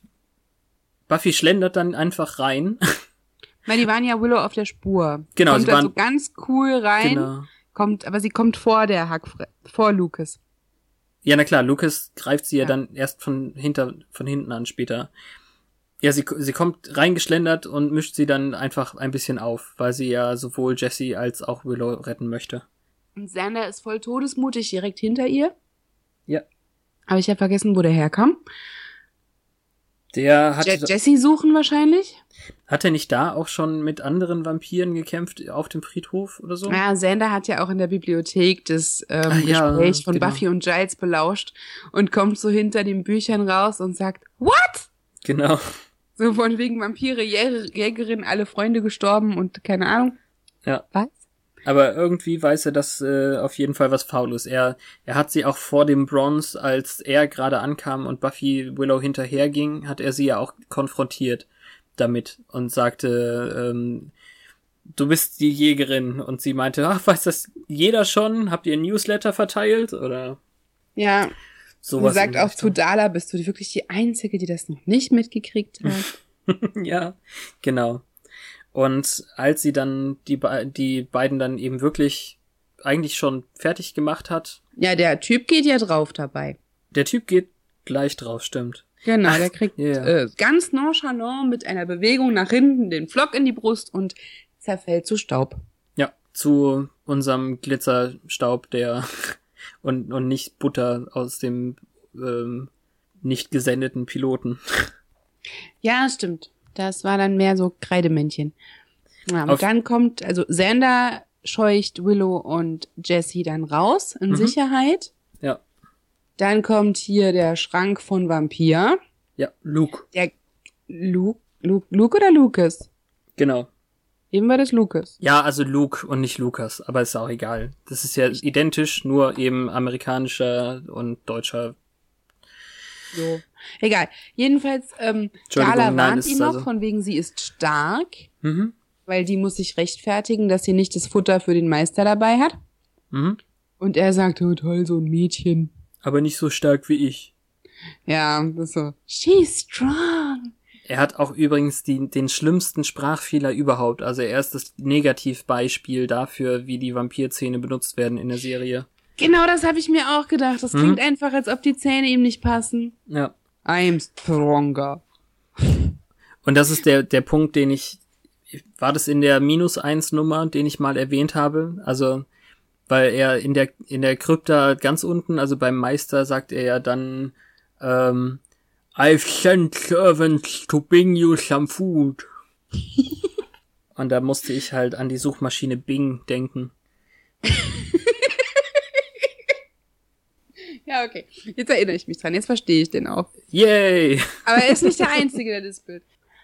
Buffy schlendert dann einfach rein. Weil die waren ja Willow auf der Spur. Genau, kommt sie waren- so ganz cool rein, Genau. kommt, aber sie kommt vor der Hackfre vor Lucas. Ja, na klar, Lucas greift sie ja, Ja. dann erst von hinter, von hinten an später. Ja, sie, sie kommt reingeschlendert und mischt sie dann einfach ein bisschen auf, weil sie ja sowohl Jessie als auch Willow retten möchte. Und Xander ist voll todesmutig direkt hinter ihr. Ja. Aber ich habe vergessen, wo der herkam. Der hat, Je Jessie suchen wahrscheinlich. hat er nicht da auch schon mit anderen Vampiren gekämpft auf dem Friedhof oder so? Ja, Xander hat ja auch in der Bibliothek das ähm, ja, Gespräch von genau. Buffy und Giles belauscht und kommt so hinter den Büchern raus und sagt, What? Genau. So von wegen Vampire, Jäger, Jägerin, alle Freunde gestorben und keine Ahnung. Ja. Was? Aber irgendwie weiß er, dass äh, auf jeden Fall was faul ist. Er, er hat sie auch vor dem Bronze, als er gerade ankam und Buffy Willow hinterherging, hat er sie ja auch konfrontiert damit und sagte, ähm, du bist die Jägerin. Und sie meinte, ach, weiß das jeder schon? Habt ihr ein Newsletter verteilt? Oder Ja, sowas. sagt in die auch zu Richtung. Dala, bist du wirklich die Einzige, die das noch nicht mitgekriegt hat? ja, genau. Und als sie dann die, die beiden dann eben wirklich eigentlich schon fertig gemacht hat, ja, der Typ geht ja drauf dabei. der Typ geht gleich drauf, stimmt. Genau, der kriegt ja. Äh, ganz nonchalant mit einer Bewegung nach hinten den Flock in die Brust und zerfällt zu Staub. Ja, zu unserem Glitzerstaub, der und, und nicht Butter aus dem ähm, nicht gesendeten Piloten. Ja, stimmt. Das war dann mehr so Kreidemännchen. Ja, und Auf- dann kommt, also Xander scheucht Willow und Jessie dann raus in Mhm. Sicherheit. Ja, Dann kommt hier der Schrank von Vampir. ja, Luke, Der Luke, Luke, Luke oder Lucas? genau. Eben war das Lucas. Ja, also Luke und nicht Lukas, aber ist auch egal. Das ist ja identisch, nur eben amerikanischer und deutscher. So. Egal. Jedenfalls, ähm, Gala warnt ihn noch also- von wegen, sie ist stark, Mhm. weil die muss sich rechtfertigen, dass sie nicht das Futter für den Meister dabei hat. Mhm. Und er sagt, oh toll, so ein Mädchen. Aber nicht so stark wie ich. Ja, das ist so, she's strong. Er hat auch übrigens die, den schlimmsten Sprachfehler überhaupt. Also er ist das Negativbeispiel dafür, wie die Vampirzähne benutzt werden in der Serie. Genau das habe ich mir auch gedacht. Das Mhm. klingt einfach, als ob die Zähne ihm nicht passen. Ja. I'm stronger. Und das ist der, der Punkt, den ich, war das in der Minus eins Nummer, den ich mal erwähnt habe? Also, weil er in der, in der Krypta ganz unten, also beim Meister sagt er ja dann, ähm, I've sent servants to bring you some food. Und da musste ich halt an die Suchmaschine Bing denken. Ja, okay. Jetzt erinnere ich mich dran. Jetzt verstehe ich den auch. Yay! Aber er ist nicht der Einzige, der das Bild.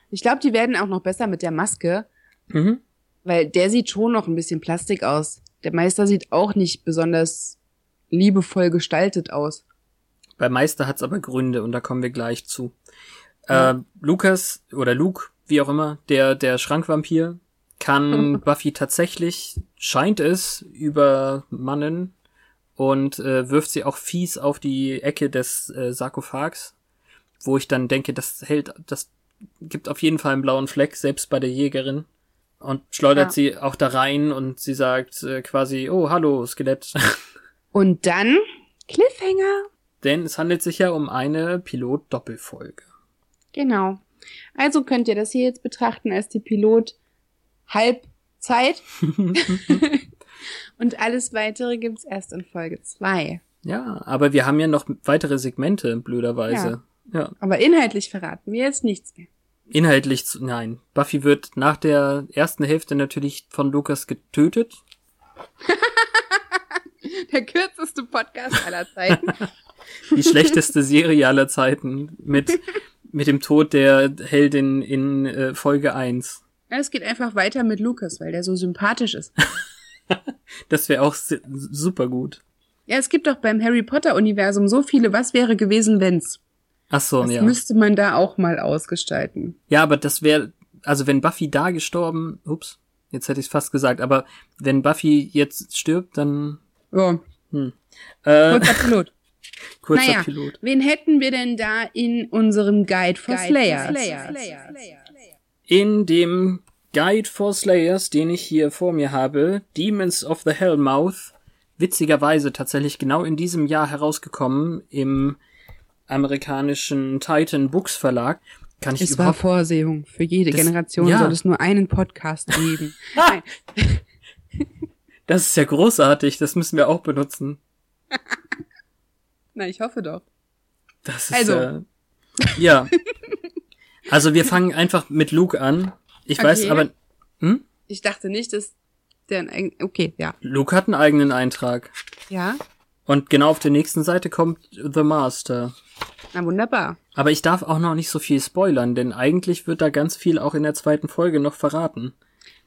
Ich glaube, die werden auch noch besser mit der Maske, Mhm. weil der sieht schon noch ein bisschen Plastik aus. Der Meister sieht auch nicht besonders liebevoll gestaltet aus. Bei Meister hat's aber Gründe und da kommen wir gleich zu. Ja. Äh, Lukas oder Luke, wie auch immer, der, der Schrankvampir, kann Buffy tatsächlich, scheint es, übermannen und äh, wirft sie auch fies auf die Ecke des äh, Sarkophags, wo ich dann denke, das hält, das gibt auf jeden Fall einen blauen Fleck, selbst bei der Jägerin. Und schleudert Ja. sie auch da rein und sie sagt äh, quasi, oh, hallo, Skelett. Und dann Cliffhanger. Denn es handelt sich ja um eine Pilot-Doppelfolge. Genau. Also könnt ihr das hier jetzt betrachten als die Pilot Halbzeit. Und alles weitere gibt's erst in Folge zwei. Ja, aber wir haben ja noch weitere Segmente, blöderweise. Ja. Aber inhaltlich verraten wir jetzt nichts mehr. Inhaltlich, zu, nein. Buffy wird nach der ersten Hälfte natürlich von Lukas getötet. Der kürzeste Podcast aller Zeiten. Die schlechteste Serie aller Zeiten mit, mit dem Tod der Heldin in äh, Folge 1. Ja, es geht einfach weiter mit Lukas, weil der so sympathisch ist. Das wäre auch super gut. Ja, es gibt doch beim Harry Potter Universum so viele Was wäre gewesen, wenn's. Ach so, Das ja. müsste man da auch mal ausgestalten. Ja, aber das wäre, also wenn Buffy da gestorben, ups, jetzt hätte ich fast gesagt, aber wenn Buffy jetzt stirbt, dann Ja, Hm. Äh, Pilot. Kurzer naja, Pilot. wen hätten wir denn da in unserem Guide for Slayers? In dem Guide for Slayers, den ich hier vor mir habe, Demons of the Hellmouth, witzigerweise tatsächlich genau in diesem Jahr herausgekommen im amerikanischen Titan Books Verlag. Kann ich Es war Vorsehung. Für jede Das- Generation ja. soll es nur einen Podcast geben. Nein. Das ist ja großartig, das müssen wir auch benutzen. Na, ich hoffe doch. Das ist Also. Äh, ja. Also wir fangen einfach mit Luke an. Ich weiß Okay. aber hm? Ich dachte nicht, dass der ein eigen- Okay, ja. Luke hat einen eigenen Eintrag Ja, und genau auf der nächsten Seite kommt The Master. na wunderbar. Aber ich darf auch noch nicht so viel spoilern, denn eigentlich wird da ganz viel auch in der zweiten Folge noch verraten.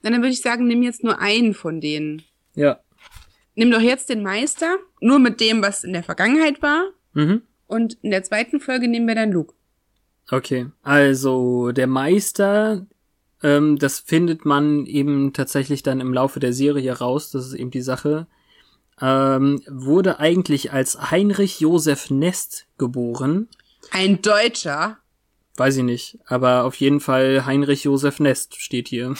Na, dann würde ich sagen, nimm jetzt nur einen von denen. Ja. Nimm doch jetzt den Meister, nur mit dem, was in der Vergangenheit war. Mhm. Und in der zweiten Folge nehmen wir dann Luke. Okay. Also der Meister, ähm, das findet man eben tatsächlich dann im Laufe der Serie raus, das ist eben die Sache, ähm, wurde eigentlich als Heinrich Josef Nest geboren. Ein Deutscher. Weiß ich nicht, aber auf jeden Fall Heinrich Josef Nest steht hier.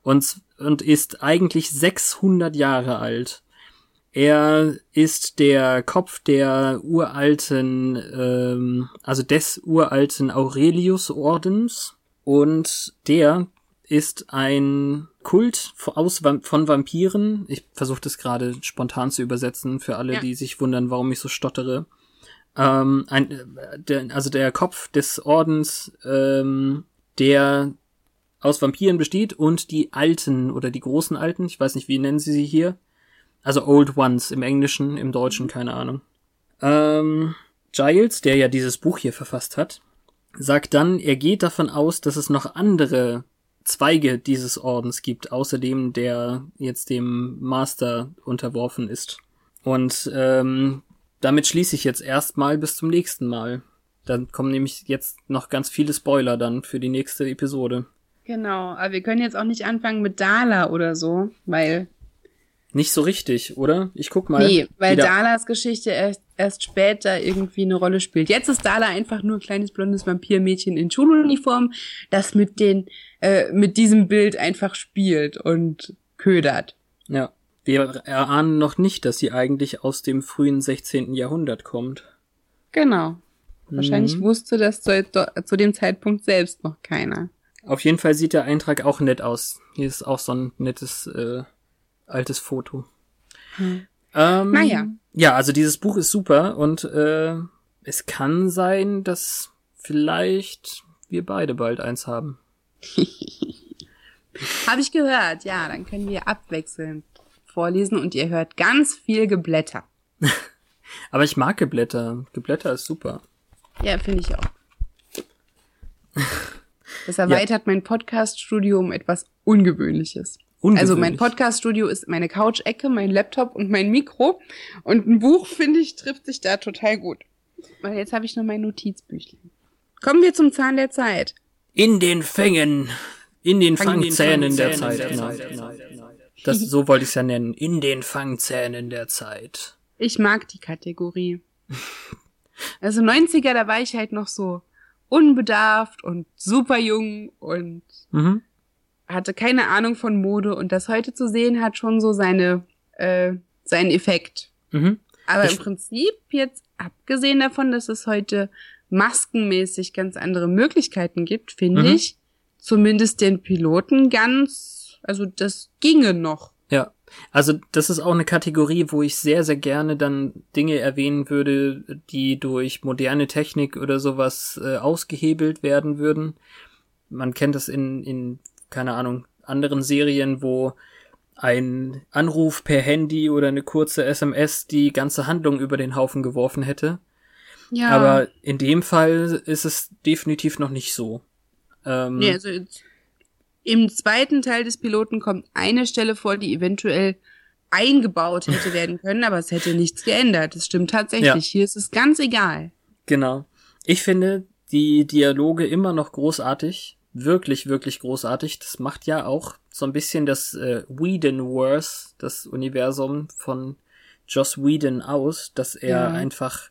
Und, und ist eigentlich 600 Jahre alt. Er ist der Kopf der uralten, ähm, also des uralten Aurelius-Ordens und der ist ein Kult aus, von Vampiren. Ich versuche das gerade spontan zu übersetzen für alle, Ja. die sich wundern, warum ich so stottere. Ähm, ein, der, also der Kopf des Ordens, ähm, der aus Vampiren besteht und die Alten oder die großen Alten, ich weiß nicht, wie nennen sie sie hier? Also Old Ones im Englischen, im Deutschen, keine Ahnung. Ähm, Giles, der ja dieses Buch hier verfasst hat, sagt dann, er geht davon aus, dass es noch andere Zweige dieses Ordens gibt, außerdem der jetzt dem Master unterworfen ist. Und ähm, damit schließe ich jetzt erstmal bis zum nächsten Mal. Dann kommen nämlich jetzt noch ganz viele Spoiler dann für die nächste Episode. Genau, aber wir können jetzt auch nicht anfangen mit Dala oder so, weil Nicht so richtig, oder? Ich guck mal. nee, weil wieder. Dalas Geschichte erst, erst später irgendwie eine Rolle spielt. Jetzt ist Dala einfach nur ein kleines blondes Vampirmädchen in Schuluniform, das mit den äh, mit diesem Bild einfach spielt und ködert. Ja. Wir erahnen noch nicht, dass sie eigentlich aus dem frühen 16. Jahrhundert kommt. Genau. Wahrscheinlich Mhm. wusste das zu, zu dem Zeitpunkt selbst noch keiner. Auf jeden Fall sieht der Eintrag auch nett aus. Hier ist auch so ein nettes äh, altes Foto. Hm. Ähm, Naja. Ja, also dieses Buch ist super und äh, es kann sein, dass vielleicht wir beide bald eins haben. Habe ich gehört, ja, dann können wir abwechselnd vorlesen und ihr hört ganz viel Geblätter. Aber ich mag Geblätter. Geblätter ist super. Ja, finde ich auch. Das erweitert mein Podcast-Studio um etwas Ungewöhnliches. Also mein. Podcast-Studio ist meine Couch-Ecke, mein Laptop und mein Mikro. Und ein Buch, finde ich, trifft sich da total gut. Weil jetzt habe ich nur mein Notizbüchlein. Kommen wir zum Zahn der Zeit. In den Fängen. In den Fang- Fangzähnen der Fangzähnen Zeit. der Genau. Das, so wollte ich es ja nennen. In den Fangzähnen der Zeit. Ich mag die Kategorie. Also 90er, da war ich halt noch so unbedarft und super jung und Mhm. Hatte keine Ahnung von Mode und das heute zu sehen hat schon so seine äh, seinen Effekt. Mhm. Aber Ich- im Prinzip jetzt abgesehen davon, dass es heute maskenmäßig ganz andere Möglichkeiten gibt, finde Mhm. ich zumindest den Piloten ganz, also das ginge noch. Ja, also das ist auch eine Kategorie, wo ich sehr, sehr gerne dann Dinge erwähnen würde, die durch moderne Technik oder sowas äh, ausgehebelt werden würden. Man kennt das in, in, keine Ahnung, anderen Serien, wo ein Anruf per Handy oder eine kurze SMS die ganze Handlung über den Haufen geworfen hätte. Ja. Aber in dem Fall ist es definitiv noch nicht so. Ähm, Nee, also im zweiten Teil des Piloten kommt eine Stelle vor, die eventuell eingebaut hätte werden können, aber es hätte nichts geändert. Das stimmt tatsächlich. Ja. Hier ist es ganz egal. Genau. Ich finde die Dialoge immer noch großartig. Wirklich, wirklich großartig. Das macht ja auch so ein bisschen das äh, Whedon-Verse, das Universum von Joss Whedon aus, dass er Ja. einfach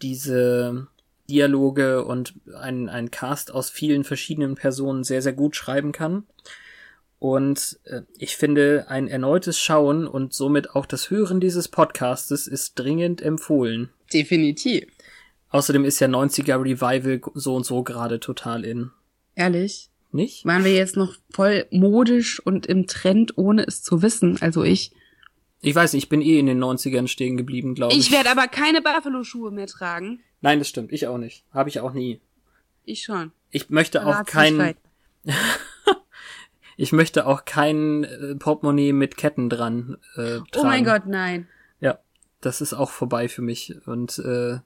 diese Dialoge und ein, ein Cast aus vielen verschiedenen Personen sehr, sehr gut schreiben kann. Und äh, ich finde, ein erneutes Schauen und somit auch das Hören dieses Podcastes ist dringend empfohlen. Definitiv. Außerdem ist ja 90er Revival so und so gerade total in. Ehrlich. Nicht? Waren wir jetzt noch voll modisch und im Trend, ohne es zu wissen? Also ich. Ich weiß, nicht, ich bin eh in den 90ern stehen geblieben, glaube ich. Ich werde aber keine Buffalo-Schuhe mehr tragen. Nein, das stimmt. Ich auch nicht. Habe ich auch nie. Ich schon. Ich möchte auch Verrat's nicht kein, weit. ich möchte auch kein äh, Portemonnaie mit Ketten dran äh, tragen. Oh mein Gott, nein. Ja, das ist auch vorbei für mich. Und äh,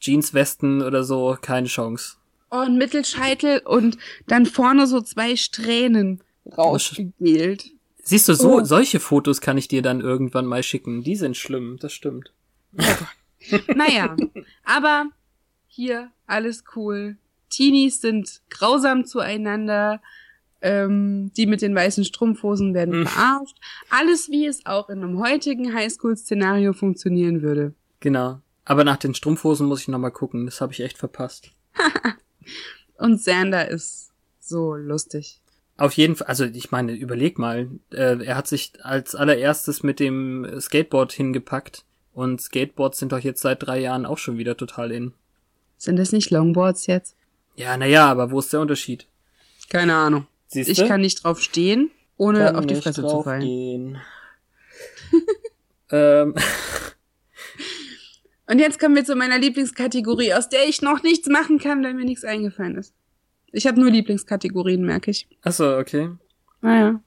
Jeanswesten oder so, keine Chance. Oh, ein Mittelscheitel und dann vorne so zwei Strähnen rausgewählt. Siehst du, so Oh. solche Fotos kann ich dir dann irgendwann mal schicken. Die sind schlimm, das stimmt. Naja, aber hier alles cool. Teenies sind grausam zueinander. Ähm, die mit den weißen Strumpfhosen werden Hm. verarscht. Alles, wie es auch in einem heutigen Highschool-Szenario funktionieren würde. Genau. Aber nach den Strumpfhosen muss ich nochmal gucken. Das habe ich echt verpasst. Und Xander ist so lustig. Auf jeden Fall, also ich meine, überleg mal, äh, er hat sich als allererstes mit dem Skateboard hingepackt und Skateboards sind doch jetzt seit drei Jahren auch schon wieder total in. Sind das nicht Longboards jetzt? Ja, naja, aber wo ist der Unterschied? Keine Ahnung. Siehst Ich kann nicht drauf stehen, ohne auf die Fresse zu fallen. Gehen. ähm, Und jetzt kommen wir zu meiner Lieblingskategorie, aus der ich noch nichts machen kann, weil mir nichts eingefallen ist. Ich habe nur Lieblingskategorien, merke ich. achso, okay. Naja.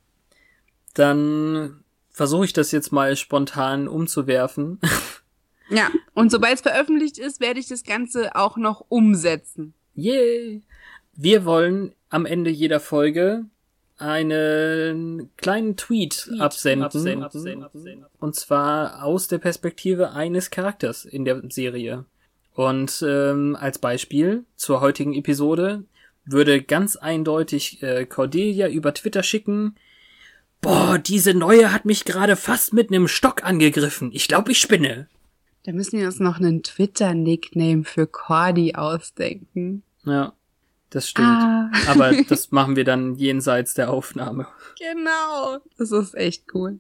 Dann versuche ich das jetzt mal spontan umzuwerfen. Ja, und sobald es veröffentlicht ist, werde ich das Ganze auch noch umsetzen. Yay! Wir wollen am Ende jeder Folge einen kleinen Tweet, absenden, und zwar aus der Perspektive eines Charakters in der Serie. Und ähm, als Beispiel zur heutigen Episode würde ganz eindeutig äh, Cordelia über Twitter schicken, Boah, diese neue hat mich gerade fast mit nem Stock angegriffen. Ich glaube, ich spinne. Da müssen wir uns noch einen Twitter-Nickname für Cordy ausdenken. Ja, das stimmt. Ah, Aber das machen wir dann jenseits der Aufnahme. genau. Das ist echt cool.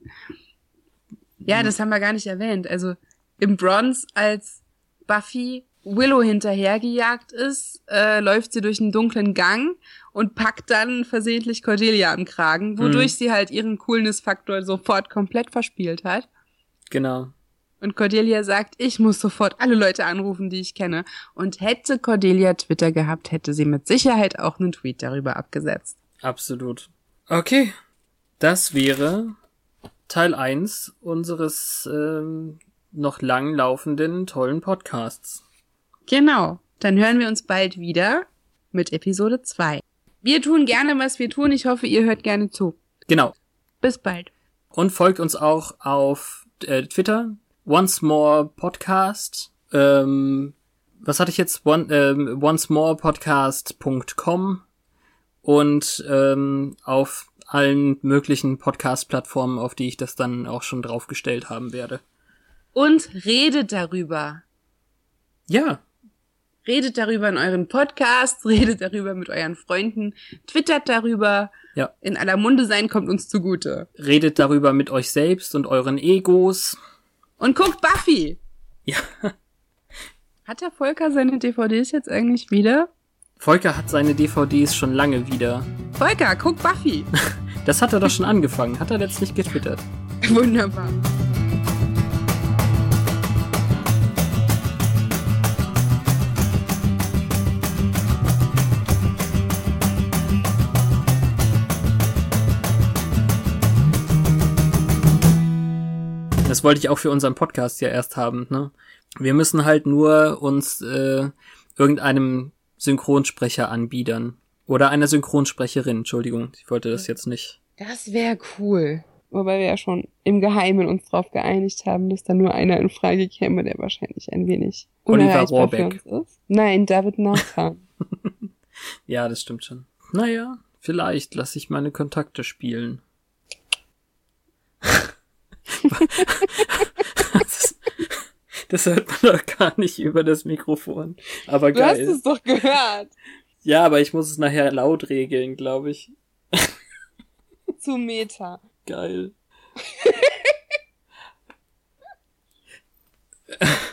Ja, das haben wir gar nicht erwähnt. Also im Bronze, als Buffy Willow hinterhergejagt ist, äh, läuft sie durch einen dunklen Gang und packt dann versehentlich Cordelia am Kragen, wodurch Mhm. sie halt ihren Coolness-Faktor sofort komplett verspielt hat. Genau. Und Cordelia sagt, ich muss sofort alle Leute anrufen, die ich kenne. Und hätte Cordelia Twitter gehabt, hätte sie mit Sicherheit auch einen Tweet darüber abgesetzt. Absolut. Okay. Das wäre Teil 1 unseres ähm, noch lang laufenden tollen Podcasts. Genau. Dann hören wir uns bald wieder mit Episode 2. Wir tun gerne, was wir tun. Ich hoffe, ihr hört gerne zu. Genau. Bis bald. Und folgt uns auch auf äh, Twitter. Once More Podcast. Ähm, was hatte ich jetzt? One, ähm, oncemorepodcast.com und ähm, auf allen möglichen Podcast-Plattformen, auf die ich das dann auch schon draufgestellt haben werde. Und redet darüber. Ja, Redet darüber in euren Podcasts, redet darüber mit euren Freunden, twittert darüber. Ja. In aller Munde sein kommt uns zugute. redet darüber mit euch selbst und euren Egos. Und guckt Buffy. Ja. Hat der Volker seine DVDs jetzt eigentlich wieder? Volker hat seine DVDs schon lange wieder. Volker, guck Buffy. Das hat er doch schon angefangen. Hat er letztlich getwittert. Wunderbar. Das wollte ich auch für unseren Podcast ja erst haben. Ne? Wir müssen halt nur uns äh, irgendeinem Synchronsprecher anbiedern. Oder einer Synchronsprecherin, Entschuldigung. Ich wollte das jetzt nicht. Das wäre cool. Wobei wir ja schon im Geheimen uns darauf geeinigt haben, dass da nur einer in Frage käme, der wahrscheinlich ein wenig Oliver Rohrbeck. ist. Nein, David Nathan. Ja, das stimmt schon. Naja, vielleicht lasse ich meine Kontakte spielen das, hört man doch gar nicht über das Mikrofon. Aber geil. Du hast es doch gehört. Ja, aber ich muss es nachher laut regeln, glaube ich. Zu Meta. Geil.